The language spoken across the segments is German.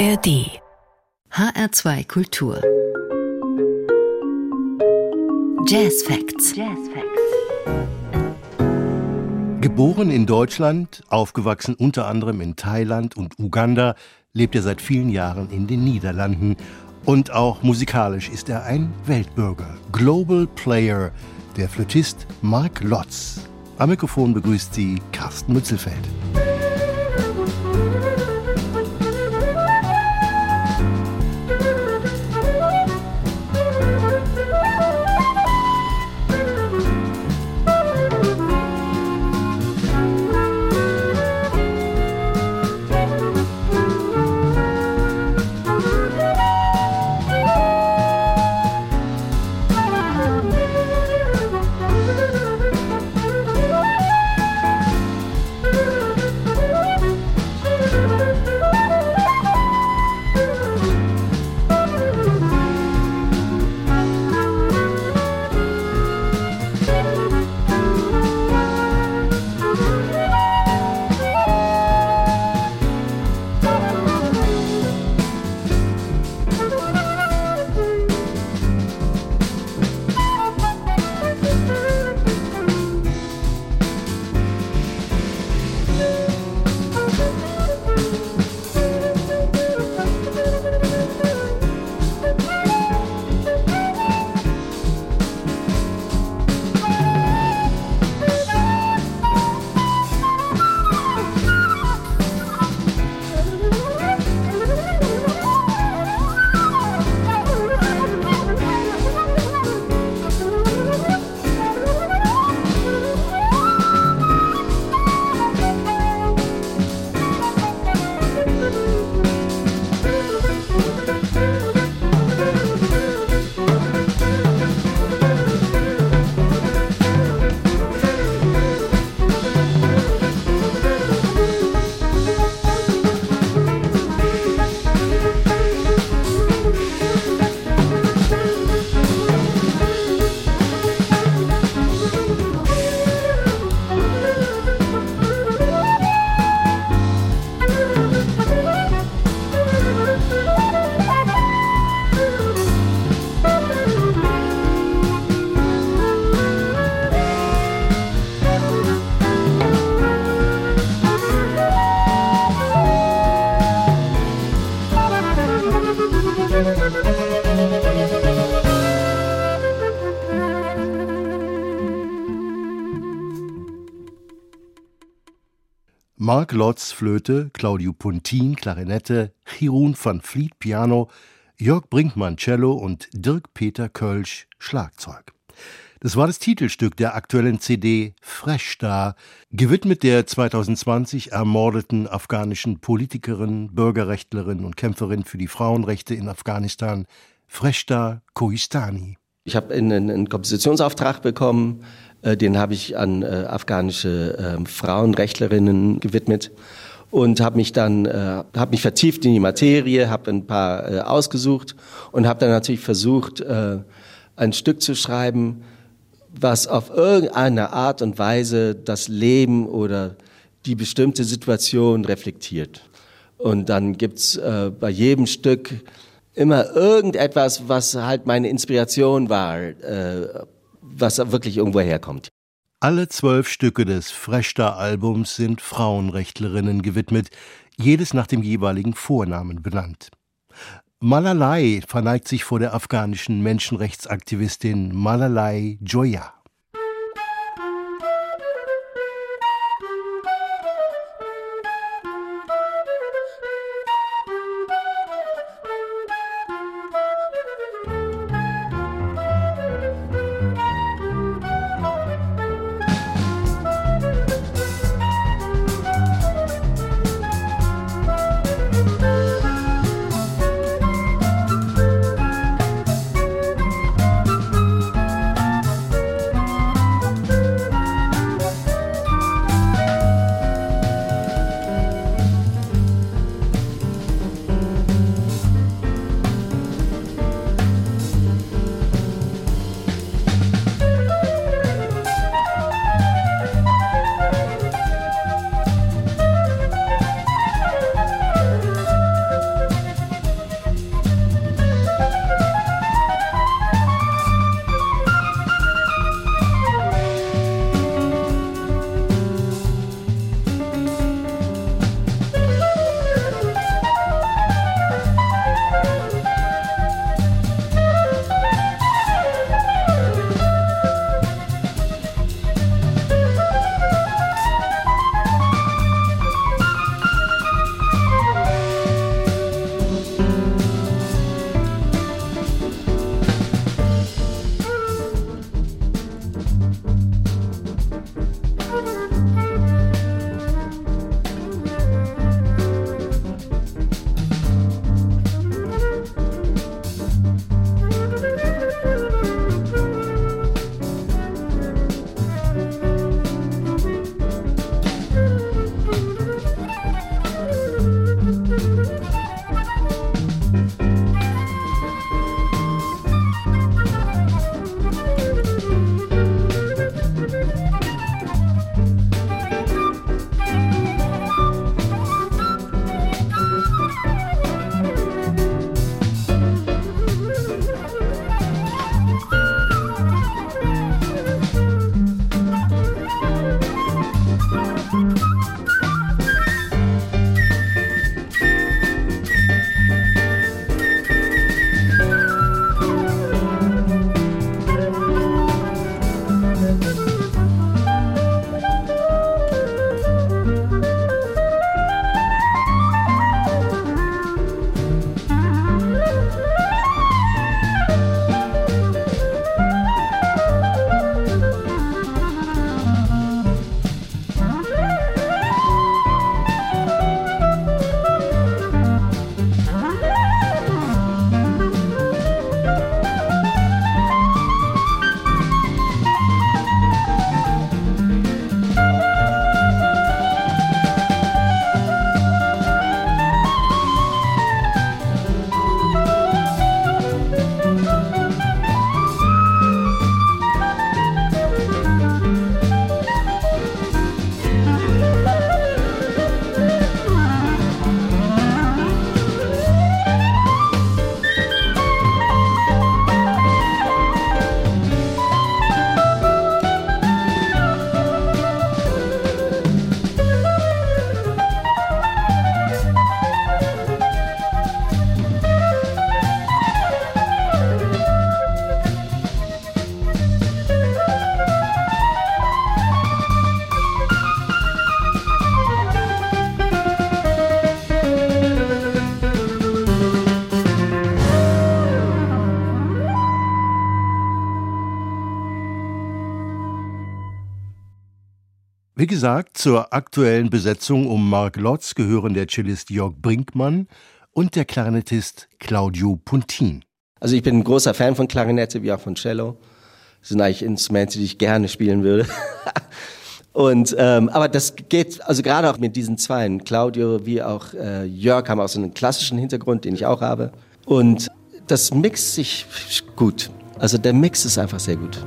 ARD HR2 Kultur Jazz Facts. Jazz Facts. Geboren in Deutschland, aufgewachsen unter anderem in Thailand und Uganda, lebt er seit vielen Jahren in den Niederlanden. Und auch musikalisch ist er ein Weltbürger, Global Player, der Flötist Mark Lotz. Am Mikrofon begrüßt sie Carsten Mützelfeld. Mark Lotz Flöte, Claudio Puntin Klarinette, Chirun van Vliet Piano, Jörg Brinkmann Cello und Dirk Peter Kölsch Schlagzeug. Das war das Titelstück der aktuellen CD Fresh Star, gewidmet der 2020 ermordeten afghanischen Politikerin, Bürgerrechtlerin und Kämpferin für die Frauenrechte in Afghanistan, Freshta Kohistani. Ich habe einen, einen Kompositionsauftrag bekommen, den habe ich an äh, afghanische äh, Frauenrechtlerinnen gewidmet und habe mich dann äh, habe mich vertieft in die Materie, habe ein paar äh, ausgesucht und habe dann natürlich versucht äh, ein Stück zu schreiben, was auf irgendeine Art und Weise das Leben oder die bestimmte Situation reflektiert. Und dann gibt's äh, bei jedem Stück immer irgendetwas, was halt meine Inspiration war. Äh, was wirklich irgendwo herkommt. Alle zwölf Stücke des Freshta-Albums sind Frauenrechtlerinnen gewidmet, jedes nach dem jeweiligen Vornamen benannt. Malalai verneigt sich vor der afghanischen Menschenrechtsaktivistin Malalai Joya. Gesagt, zur aktuellen Besetzung um Mark Lotz gehören der Cellist Jörg Brinkmann und der Klarinettist Claudio Puntin. Also ich bin ein großer Fan von Klarinette wie auch von Cello. Das sind eigentlich Instrumente, die ich gerne spielen würde. Und ähm, aber das geht also gerade auch mit diesen Zweien, Claudio wie auch äh, Jörg haben auch so einen klassischen Hintergrund, den ich auch habe. Und das mixt sich gut. Also der Mix ist einfach sehr gut.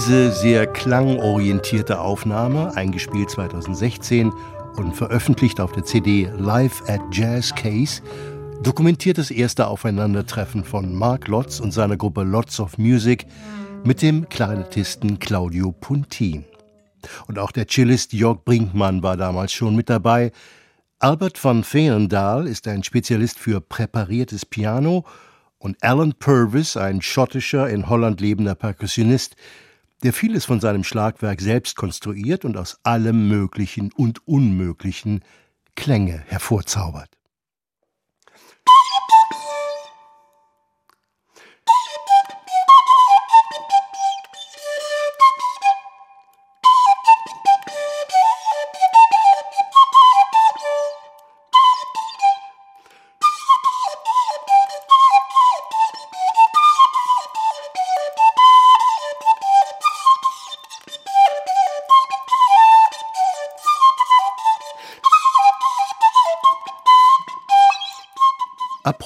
Diese sehr klangorientierte Aufnahme, eingespielt 2016 und veröffentlicht auf der CD Live at Jazz Case, dokumentiert das erste Aufeinandertreffen von Mark Lotz und seiner Gruppe Lots of Music mit dem Klarinettisten Claudio Puntin. Und auch der Cellist Jörg Brinkmann war damals schon mit dabei. Albert van Veenendaal ist ein Spezialist für präpariertes Piano und Alan Purvis, ein schottischer, in Holland lebender Perkussionist, der vieles von seinem Schlagwerk selbst konstruiert und aus allem Möglichen und Unmöglichen Klänge hervorzaubert.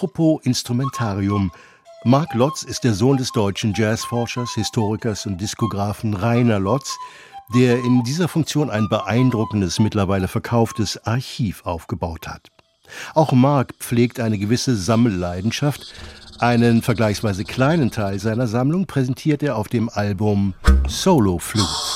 Apropos Instrumentarium. Mark Lotz ist der Sohn des deutschen Jazzforschers, Historikers und Diskografen Rainer Lotz, der in dieser Funktion ein beeindruckendes, mittlerweile verkauftes Archiv aufgebaut hat. Auch Mark pflegt eine gewisse Sammelleidenschaft. Einen vergleichsweise kleinen Teil seiner Sammlung präsentiert er auf dem Album Solo Flutes.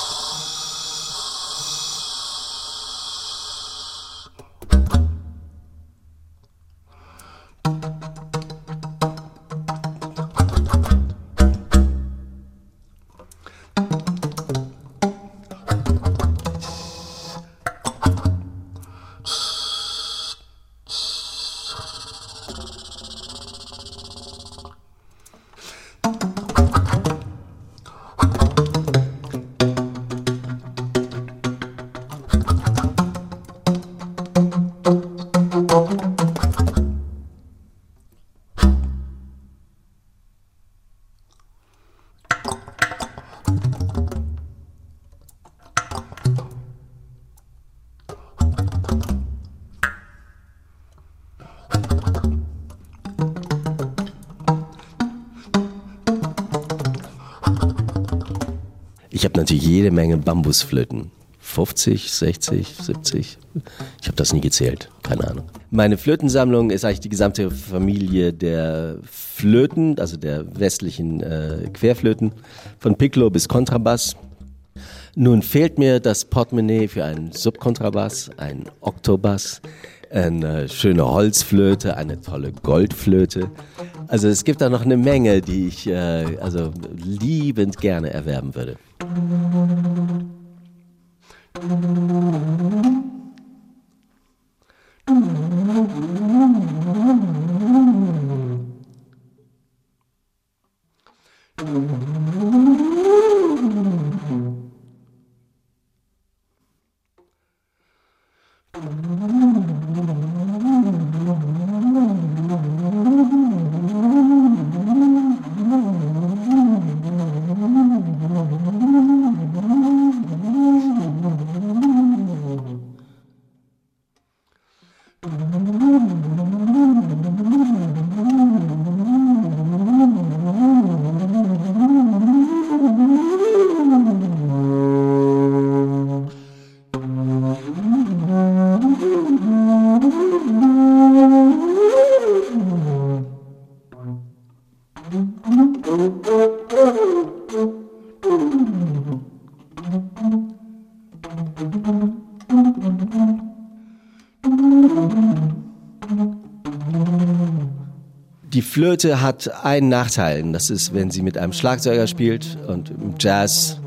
Natürlich jede Menge Bambusflöten. 50, 60, 70. Ich habe das nie gezählt, keine Ahnung. Meine Flötensammlung ist eigentlich die gesamte Familie der Flöten, also der westlichen äh, Querflöten, von Piccolo bis Kontrabass. Nun fehlt mir das Portemonnaie für einen Subkontrabass, einen Oktobass, eine schöne Holzflöte, eine tolle Goldflöte. Also es gibt da noch eine Menge, die ich äh, also liebend gerne erwerben würde. Flöte hat einen Nachteil, das ist, wenn sie mit einem Schlagzeuger spielt und im Jazz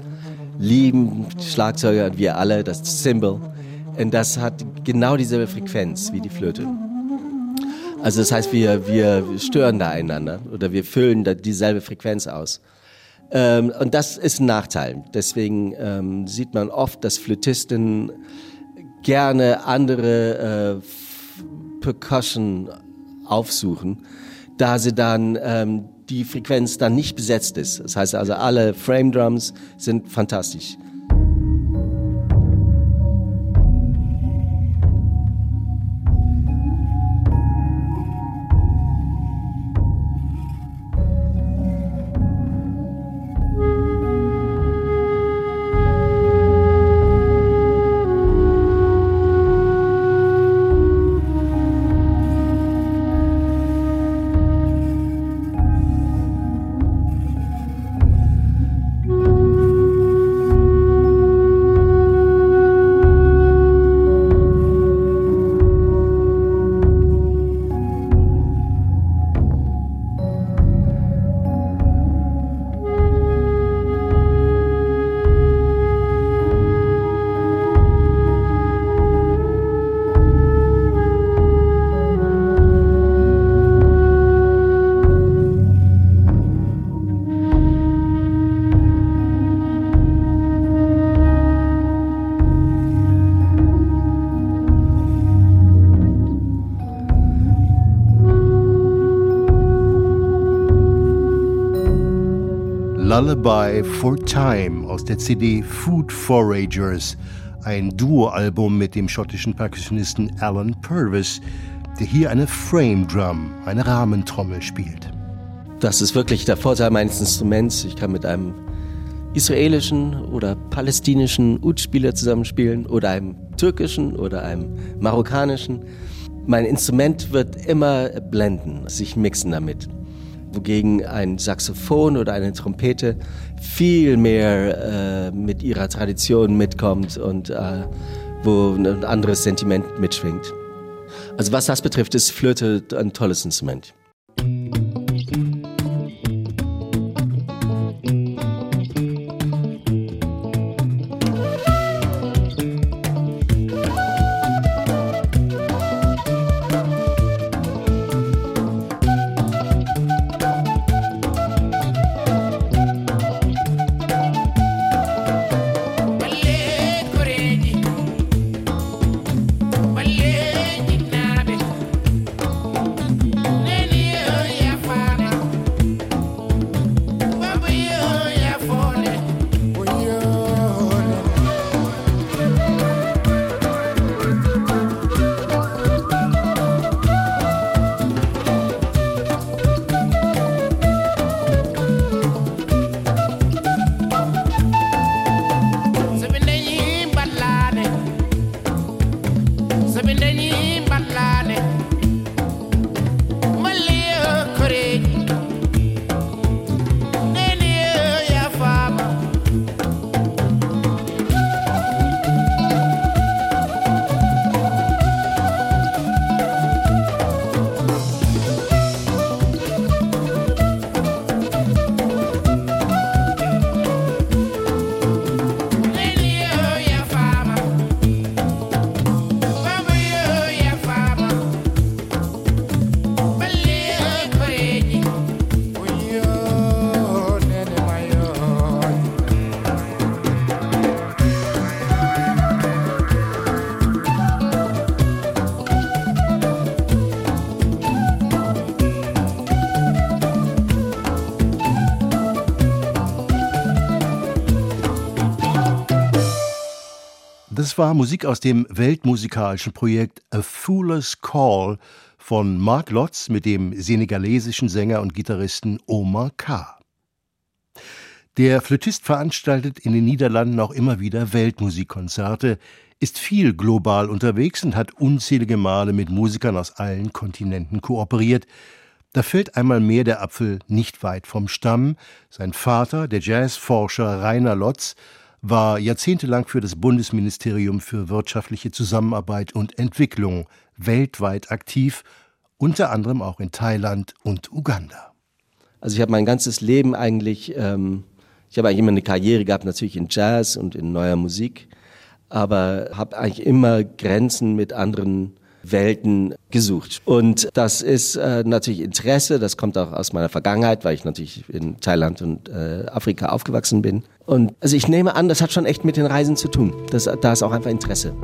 lieben Schlagzeuger und wir alle das Cymbal. Und das hat genau dieselbe Frequenz wie die Flöte. Also das heißt, wir, wir stören da einander oder wir füllen da dieselbe Frequenz aus. Ähm, und das ist ein Nachteil. Deswegen ähm, sieht man oft, dass Flötisten gerne andere äh, Percussion aufsuchen, da sie dann ähm, die Frequenz dann nicht besetzt ist. Das heißt also, alle Frame Drums sind fantastisch. Lullaby for Time aus der CD Food Foragers, ein Duo-Album mit dem schottischen Percussionisten Alan Purvis, der hier eine Frame Drum, eine Rahmentrommel spielt. Das ist wirklich der Vorteil meines Instruments. Ich kann mit einem israelischen oder palästinischen Ud-Spieler zusammenspielen oder einem türkischen oder einem marokkanischen. Mein Instrument wird immer blenden, sich mixen damit wogegen ein Saxophon oder eine Trompete viel mehr äh, mit ihrer Tradition mitkommt und äh, wo ein anderes Sentiment mitschwingt. Also was das betrifft, ist Flöte ein tolles Instrument. Das war Musik aus dem weltmusikalischen Projekt A Fool's Call von Mark Lotz mit dem senegalesischen Sänger und Gitarristen Omar K. Der Flötist veranstaltet in den Niederlanden auch immer wieder Weltmusikkonzerte, ist viel global unterwegs und hat unzählige Male mit Musikern aus allen Kontinenten kooperiert. Da fällt einmal mehr der Apfel nicht weit vom Stamm. Sein Vater, der Jazzforscher Rainer Lotz, war jahrzehntelang für das Bundesministerium für wirtschaftliche Zusammenarbeit und Entwicklung weltweit aktiv, unter anderem auch in Thailand und Uganda. Also ich habe mein ganzes Leben eigentlich, ähm, ich habe eigentlich immer eine Karriere gehabt, natürlich in Jazz und in neuer Musik, aber habe eigentlich immer Grenzen mit anderen Welten gesucht. Und das ist äh, natürlich Interesse, das kommt auch aus meiner Vergangenheit, weil ich natürlich in Thailand und äh, Afrika aufgewachsen bin. Und also ich nehme an, das hat schon echt mit den Reisen zu tun. Das, da ist auch einfach Interesse.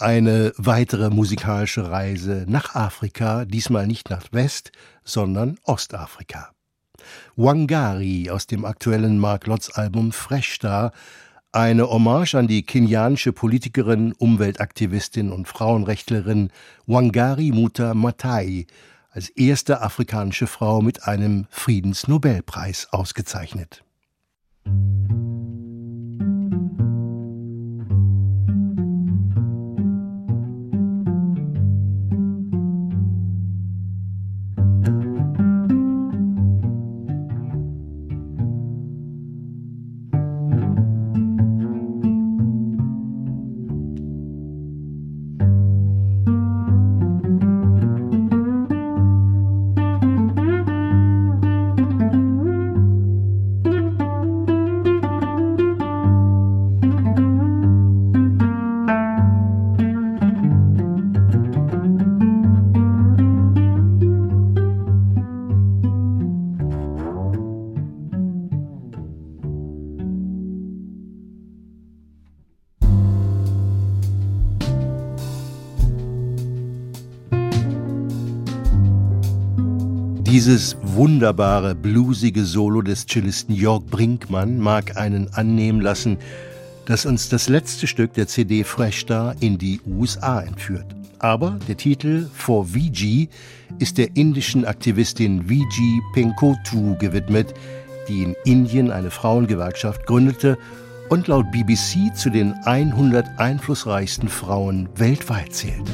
Eine weitere musikalische Reise nach Afrika, diesmal nicht nach West, sondern Ostafrika. Wangari aus dem aktuellen Mark Lotz Album Fresh Star, eine Hommage an die kenianische Politikerin, Umweltaktivistin und Frauenrechtlerin Wangari Muta Matai, als erste afrikanische Frau mit einem Friedensnobelpreis ausgezeichnet. Dieses wunderbare, bluesige Solo des Cellisten Jörg Brinkmann mag einen annehmen lassen, dass uns das letzte Stück der CD Fresh Star in die USA entführt. Aber der Titel For VG ist der indischen Aktivistin VG Penkotu gewidmet, die in Indien eine Frauengewerkschaft gründete und laut BBC zu den 100 einflussreichsten Frauen weltweit zählt.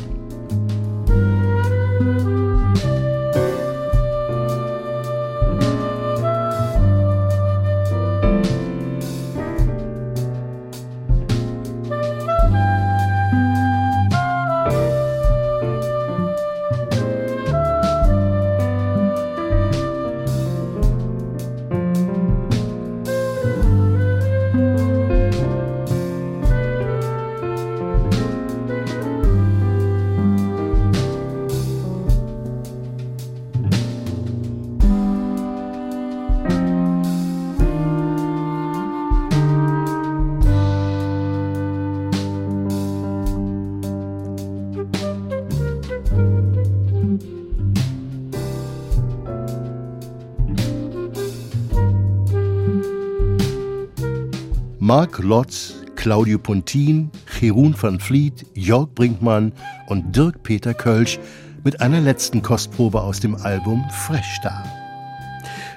Mark Lotz, Claudio Pontin, Jeroen van Vliet, Jörg Brinkmann und Dirk Peter Kölsch mit einer letzten Kostprobe aus dem Album Fresh Star.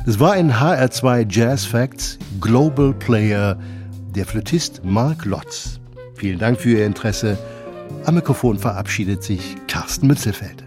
Es war in HR2 Jazz Facts Global Player der Flötist Mark Lotz. Vielen Dank für Ihr Interesse. Am Mikrofon verabschiedet sich Carsten Mützelfeld.